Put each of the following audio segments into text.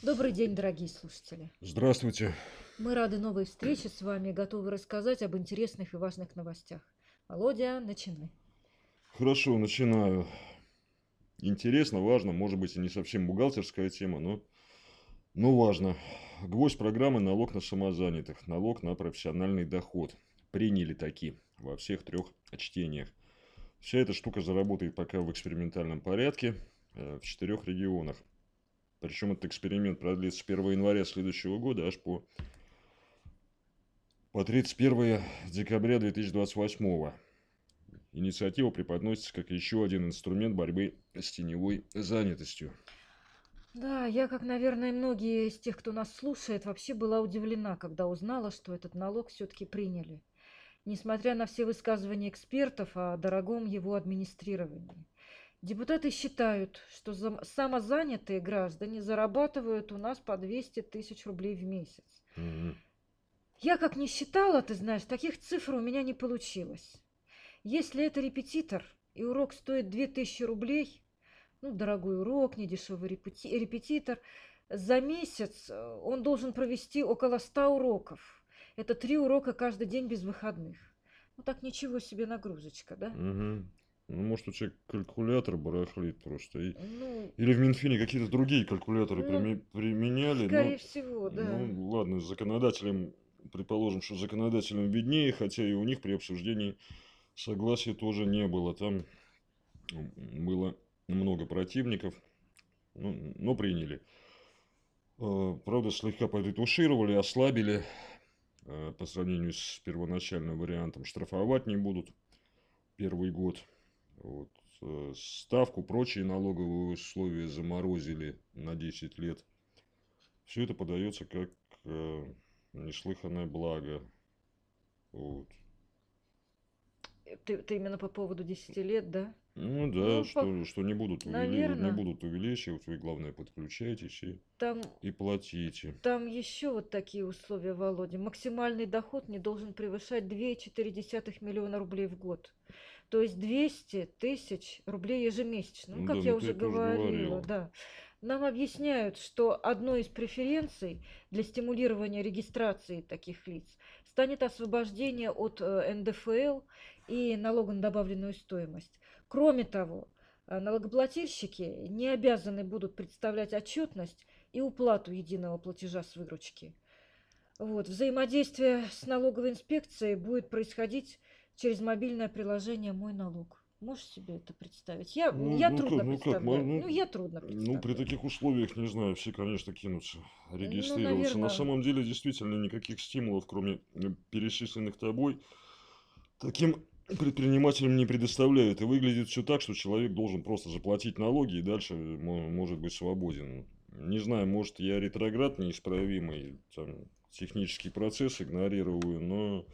Добрый день, дорогие слушатели. Здравствуйте. Мы рады новой встрече с вами готовы рассказать об интересных и важных новостях. Володя, начинай. Хорошо, начинаю. Интересно, важно, может быть и не совсем бухгалтерская тема, но, но важно. Гвоздь программы «Налог на самозанятых», налог на профессиональный доход. Приняли такие во всех трех чтениях. Вся эта штука заработает пока в экспериментальном порядке э, в четырех регионах. Причем этот эксперимент продлится с 1 января следующего года аж по, по 31 декабря 2028. Инициатива преподносится как еще один инструмент борьбы с теневой занятостью. Да, я, как, наверное, многие из тех, кто нас слушает, вообще была удивлена, когда узнала, что этот налог все-таки приняли. Несмотря на все высказывания экспертов о дорогом его администрировании. Депутаты считают, что самозанятые граждане зарабатывают у нас по 200 тысяч рублей в месяц. Мгм. Я как не считала, ты знаешь, таких цифр у меня не получилось. Если это репетитор, и урок стоит 2000 рублей, ну, дорогой урок, недешевый репети- репетитор, за месяц э, он должен провести около 100 уроков. Это три урока каждый день без выходных. Ну, так ничего себе нагрузочка, да? Мгм. Ну, может, у человека калькулятор барахлит просто. И- Ну, Или в Минфине какие-то другие калькуляторы Ну, прими- применяли. но- скорее всего, да. Ну, ладно, законодателям, предположим, что законодателям виднее, хотя и у них при обсуждении согласия тоже не было. Там м, было много противников, ну, но приняли. Э, Правда, слегка подретушировали, ослабили э, по сравнению с первоначальным вариантом. Штрафовать не будут первый год. Вот. э, Ставку, прочие налоговые условия заморозили на 10 лет. Все это подается как э, неслыханное благо. Вот. Ты, ты именно по поводу 10 лет, да? Ну да, Ну, что, по- что не будут, увели- не будут увеличивать, вы главное подключайтесь и, Там, и платите. там еще вот такие условия, Володя. Максимальный доход не должен превышать 2,4 миллиона рублей в год. То есть 200 тысяч рублей ежемесячно. Ну, как да, я ну уже уже говорила, говорила. да. Нам объясняют, что одной из преференций для стимулирования регистрации таких лиц станет освобождение от э, НДФЛ и налога на добавленную стоимость. Кроме того, э, налогоплательщики не обязаны будут представлять отчетность и уплату единого платежа с выручки. Вот. Взаимодействие с налоговой инспекцией будет происходить через мобильное приложение «Мой налог». Можешь себе это представить? Я, Ну, я ну как- трудно ну как, представляю. ну, Ну, я трудно Ну, представляю. при таких условиях, не знаю, все, конечно, кинутся регистрироваться. наверно. На самом деле, действительно, никаких стимулов, кроме э, перечисленных тобой, таким предпринимателям не предоставляют. И выглядит все так, что человек должен просто заплатить налоги и дальше мо- может быть свободен. Не знаю, может, я ретроград неисправимый, там, технический процесс игнорирую, но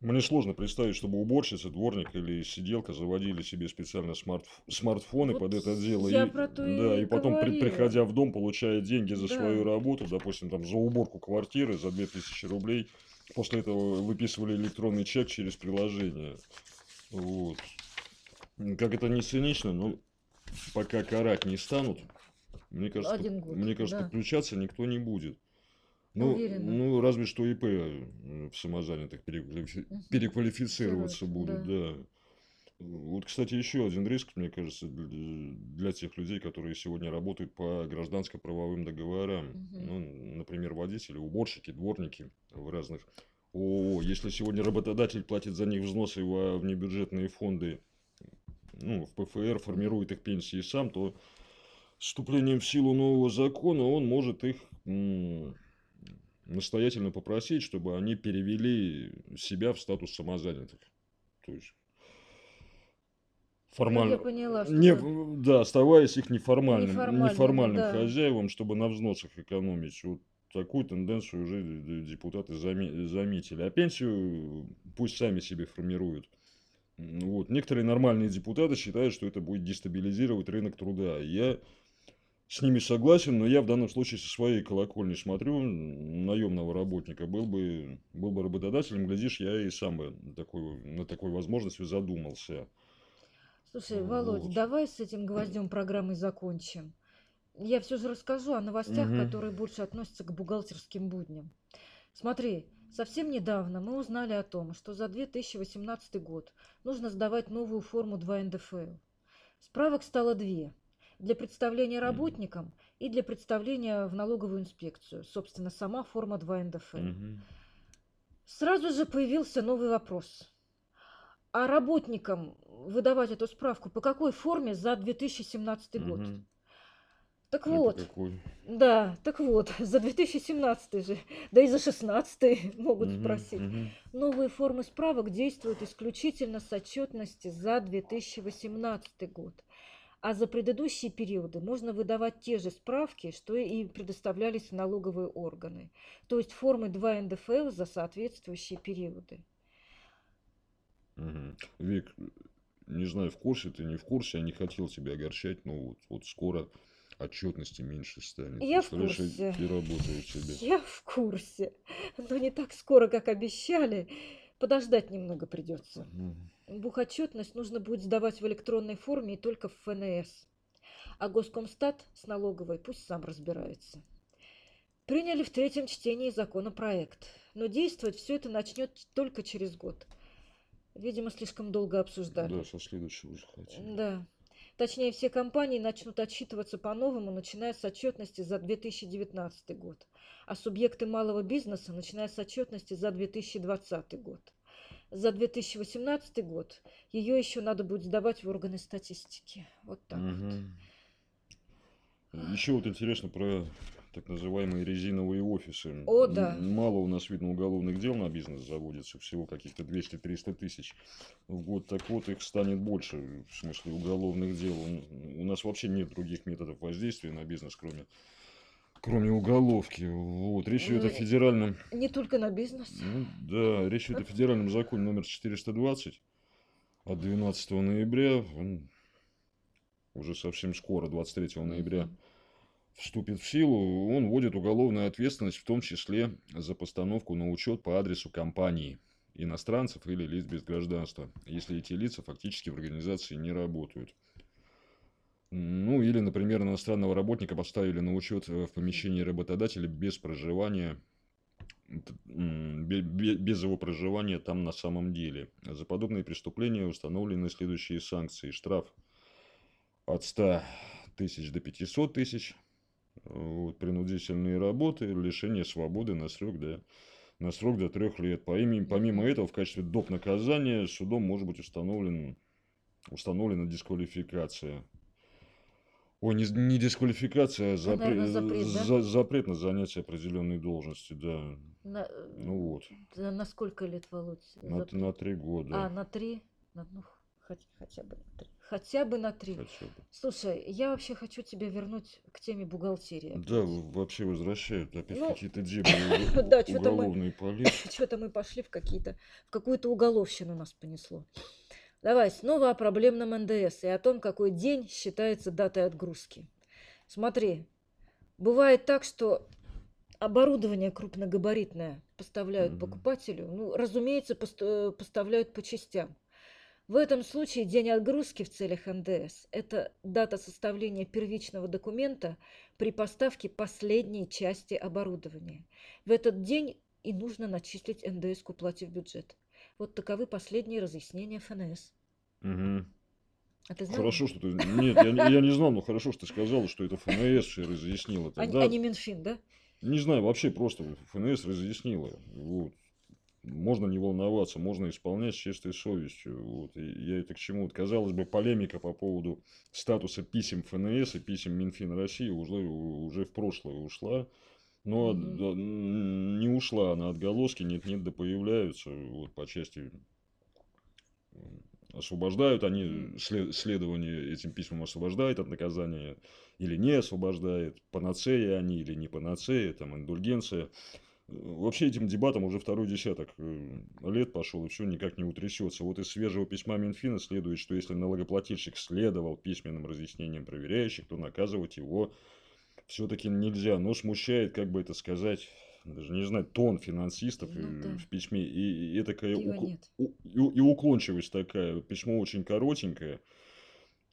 мне сложно представить, чтобы уборщица, дворник или сиделка заводили себе специально смарт, смартфоны Вот под это дело. я и, про то да, и и потом, при- приходя в дом, получая деньги за Да. свою работу, допустим, там, за уборку квартиры за 2000 рублей, после этого выписывали электронный чек через приложение. Вот. Как это не цинично, но пока карать не станут, мне кажется, Один год, мне кажется, да. подключаться никто не будет. Ну, Уверена. ну, разве что ИП э, в самозанятых переквалифи- переквалифицироваться Фицироваться, будут, да. Вот, кстати, еще один риск, мне кажется, для, для тех людей, которые сегодня работают по гражданско-правовым договорам. Мгм. Ну, например, водители, уборщики, дворники в разных ООО. Если сегодня работодатель платит за них взносы во внебюджетные фонды, ну, в ПФР, формирует их пенсии сам, то вступлением в силу нового закона он может их настоятельно попросить, чтобы они перевели себя в статус самозанятых. То есть формально. Ну, я поняла, что Не, да. в- да, оставаясь их неформальным, Неформальными, неформальным да. хозяевам, чтобы на взносах экономить. Вот такую тенденцию уже депутаты заме- заметили. А пенсию пусть сами себе формируют. Вот. Некоторые нормальные депутаты считают, что это будет дестабилизировать рынок труда. Я с ними согласен, но я в данном случае со своей колокольни смотрю, наемного работника, был бы, был бы работодателем, глядишь, я и сам бы такой, на такой возможностью задумался. Слушай, Володь, Вот. давай с этим гвоздем программы закончим. я все же расскажу о новостях, Мгм. которые больше относятся к бухгалтерским будням. Смотри, совсем недавно мы узнали о том, что за 2018 год нужно сдавать новую форму 2 НДФЛ. Справок стало две. Для представления работникам и для представления в налоговую инспекцию. Собственно, сама форма 2 НДФЛ. Мгм. Сразу же появился новый вопрос. А работникам выдавать эту справку по какой форме за 2017 год? Мгм. Так по вот, какой? да, так вот, за 2017 же, да и за 16 могут Мгм, спросить. мгм. Новые формы справок действуют исключительно с отчетности за 2018 год. А за предыдущие периоды можно выдавать те же справки, что и предоставлялись в налоговые органы. То есть формы 2 НДФЛ за соответствующие периоды. Мгм. Вик, не знаю, в курсе ты, не в курсе, я не хотел тебя огорчать, но вот, вот скоро отчетности меньше станет. Я в курсе. и работает тебе. Я в курсе, но не так скоро, как обещали. Подождать немного придется. Мгм. Бухотчетность нужно будет сдавать в электронной форме и только в ФНС. А Госкомстат с налоговой пусть сам разбирается. Приняли в третьем чтении законопроект, но действовать все это начнет только через год. Видимо, слишком долго обсуждали. Да, со следующего уже хотели. Да. Точнее, все компании начнут отчитываться по-новому, начиная с отчетности за 2019 год, а субъекты малого бизнеса, начиная с отчетности за 2020 год. За 2018 год ее еще надо будет сдавать в органы статистики. Вот так вот. Мгм. Еще вот интересно про так называемые резиновые офисы. О, да. Мало у нас, видно, уголовных дел на бизнес заводится, всего каких-то 200-300 тысяч в год. Так вот, их станет больше, в смысле уголовных дел. У нас вообще нет других методов воздействия на бизнес, кроме, кроме уголовки. Вот. Речь идет о федеральном Не только на бизнес. ну, да, речь идет о федеральном законе номер 420 от 12 ноября. Он уже совсем скоро, 23 ноября, вступит в силу. Он вводит уголовную ответственность, в том числе за постановку на учет по адресу компании иностранцев или лиц без гражданства, если эти лица фактически в организации не работают. Ну, или, например, иностранного работника поставили на учет э, в помещении работодателя без проживания без его проживания там на самом деле. За подобные преступления установлены следующие санкции. Штраф от 100 тысяч до 500 тысяч. Вот, принудительные работы, лишение свободы на срок до, на срок до трех лет. Помимо, помимо этого, в качестве доп. наказания судом может быть установлен, установлена дисквалификация. Ой, не, не дисквалификация, а запре- наверно, запрет, да? за- запрет на занятие определенной должности, да. На, Ну вот, на, на сколько лет, Володь? на, запрет? на три года А, на три? На- ну, хоть- хотя бы на три. Хотя бы на три. хотя бы. Слушай, я вообще хочу тебя вернуть к теме бухгалтерии. Да, опять. в- вообще возвращают опять Ну, какие-то дебри да, уголовные полиции. Что-то мы пошли в какие-то, в какую-то уголовщину нас понесло. Давай снова о проблемном НДС и о том, какой день считается датой отгрузки. Смотри, бывает так, что оборудование крупногабаритное поставляют Мгм. покупателю, ну, разумеется, пост- поставляют по частям. В этом случае день отгрузки в целях НДС– это дата составления первичного документа при поставке последней части оборудования. В этот день и нужно начислить НДС к уплате в бюджет. Вот таковы последние разъяснения ФНС. Мгм. А ты знал? Хорошо, что ты... Нет, я, не- я не знал, но хорошо, что ты сказала, что это ФНС все разъяснило. А, Тогда, а не Минфин, да? не знаю, вообще просто ФНС разъяснила. Вот. Можно не волноваться, можно исполнять с чистой совестью. Вот. И я это к чему? Вот, казалось бы, полемика по поводу статуса писем ФНС и писем Минфина России уже, уже в прошлое ушла. Но м, не ушла она отголоски, нет-нет, да появляются вот, по части освобождают они след- следование этим письмам освобождает от наказания или не освобождает, панацея они или не панацея, там индульгенция. Вообще этим дебатом уже второй десяток э, лет пошел, и все никак не утрясется. Вот из свежего письма Минфина следует, что если налогоплательщик следовал письменным разъяснениям проверяющих, то наказывать его все-таки нельзя. Но смущает, как бы это сказать, даже не знаю, тон финансистов Ну да. в письме и, и такая Пива ук- и, и уклончивость такая. Письмо очень коротенькое.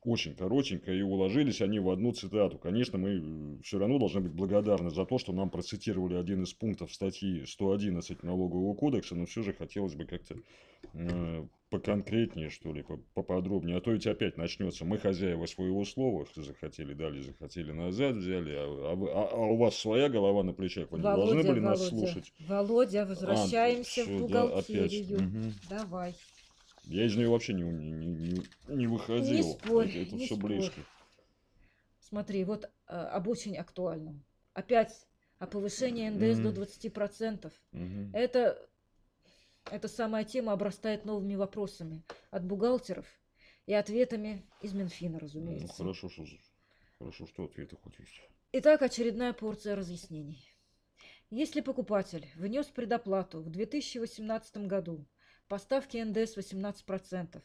Очень коротенько, и уложились они в одну цитату. Конечно, мы все равно должны быть благодарны за то, что нам процитировали один из пунктов статьи 111 Налогового кодекса, но все же хотелось бы как-то э, поконкретнее, что ли, поподробнее. А то ведь опять начнется. Мы хозяева своего слова, захотели дали, захотели назад взяли, а, а, а, а у вас своя голова на плечах, вы не Володя, должны были Володя, нас слушать. Володя, А, возвращаемся всё, в да, опять. бухгалтерию. Мгм. Давай. Я из нее вообще не, не, не, не выходил. Не спорь, это не все спорь. близко. Смотри, вот э, об очень актуальном. Опять о повышении НДС до Мгм. 20%. Мгм. Это, эта самая тема обрастает новыми вопросами от бухгалтеров и ответами из Минфина, Ну, разумеется. хорошо, что, хорошо, что ответы хоть есть. Итак, очередная порция разъяснений. Если покупатель внес предоплату в 2018 году по ставке НДС 18%,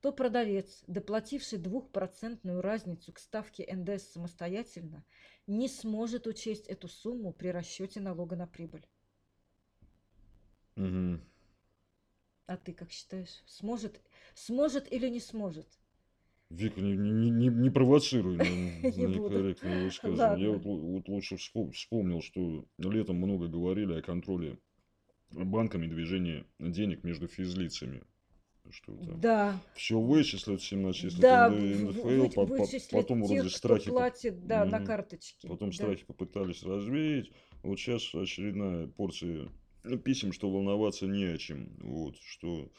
то продавец, доплативший двухпроцентную разницу к ставке НДС самостоятельно, не сможет учесть эту сумму при расчете налога на прибыль. Мгм. А ты как считаешь, сможет, сможет или не сможет? Вика, не, не, не, не провоцируй на, Не на буду. некорректные высказывания. Я вот, вот лучше вспом- вспомнил, что летом много говорили о контроле банками движения денег между физлицами. Что там Да, все вычислят, всем начислят да, НДФЛ, вы- по- по- потом тех, вроде кто страхи, по- платит, да, на Мгм. карточке. потом да. страхи попытались развеять. Вот сейчас очередная порция ну, писем, что волноваться не о чем. Вот, что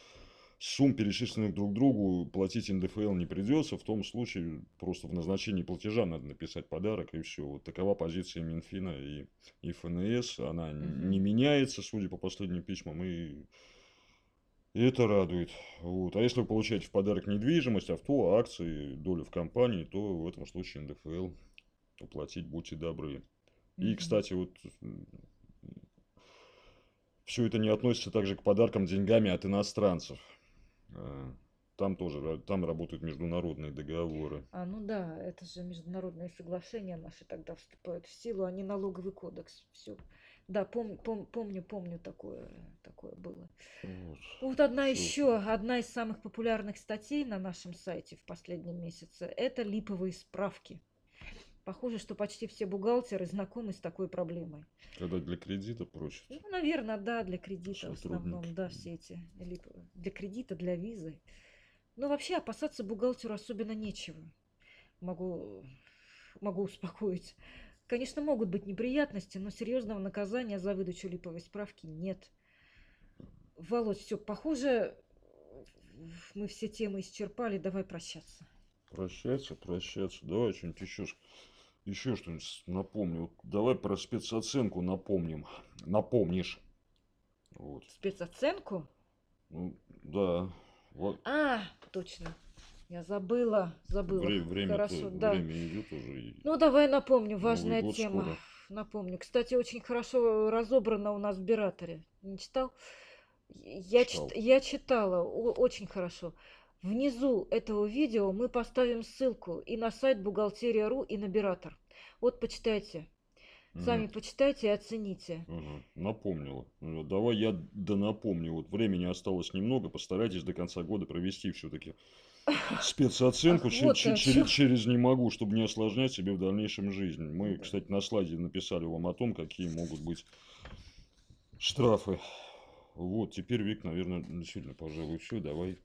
сумм, перечисленных друг другу, платить НДФЛ не придется. В том случае просто в назначении платежа надо написать подарок и все. Вот такова позиция Минфина и, и ФНС. Она не меняется, судя по последним письмам. И и это радует. Вот. А если вы получаете в подарок недвижимость, авто, акции, долю в компании, то в этом случае НДФЛ уплатить будьте добры. И, кстати, вот все это не относится также к подаркам деньгами от иностранцев. А, Там тоже там работают международные договоры. А, ну да, это же международные соглашения наши тогда вступают в силу, а не налоговый кодекс. Все. Да, пом- пом- помню, помню, такое, такое было. Вот. Вот одна Всё. еще, одна из самых популярных статей на нашем сайте в последнем месяце – это липовые справки. Похоже, что почти все бухгалтеры знакомы с такой проблемой. Когда для кредита просят. Ну, наверное, да, для кредита в основном, да, все эти липовые. Для кредита, для визы. Но вообще опасаться бухгалтеру особенно нечего. Могу, могу успокоить. Конечно, могут быть неприятности, но серьезного наказания за выдачу липовой справки нет. Володь, все, похоже, мы все темы исчерпали, давай прощаться. Прощаться, прощаться. Давай что-нибудь еще, еще что-нибудь напомню. Вот давай про спецоценку напомним. Напомнишь. Вот. Спецоценку? Ну, да. Вот. А, точно. Я забыла, забыла. Вре- время, Хорошо, да. время идет уже. и- Ну, давай напомню, важная тема. скоро. Напомню. Кстати, очень хорошо разобрано у нас в Бираторе. Не читал? Я, Читал. чит- я читала, очень хорошо. Внизу этого видео мы поставим ссылку и на сайт Бухгалтерия.ру, и на Биратор. Вот почитайте. Сами Мгм. почитайте и оцените. Ага, напомнила. Ну, Давай я да напомню. Вот времени осталось немного. Постарайтесь до конца года провести все-таки спецоценку. Ах, вот через, чём. через не могу, чтобы не осложнять себе в дальнейшем жизнь. Мы, Да. кстати, на слайде написали вам о том, какие могут быть штрафы. Вот, теперь, Вик, наверное, действительно, пожалуй, все. Давай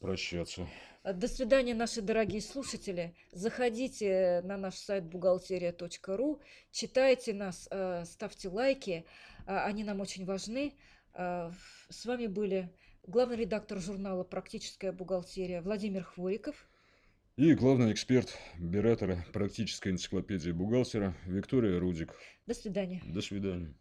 прощаться. До свидания, наши дорогие слушатели. Заходите на наш сайт бухгалтерия.ру, читайте нас, э, ставьте лайки, а, они нам очень важны. А, С вами были главный редактор журнала «Практическая бухгалтерия» Владимир Хвориков. И главный эксперт Биратора, практическая энциклопедия бухгалтера Виктория Рудик. До свидания. До свидания.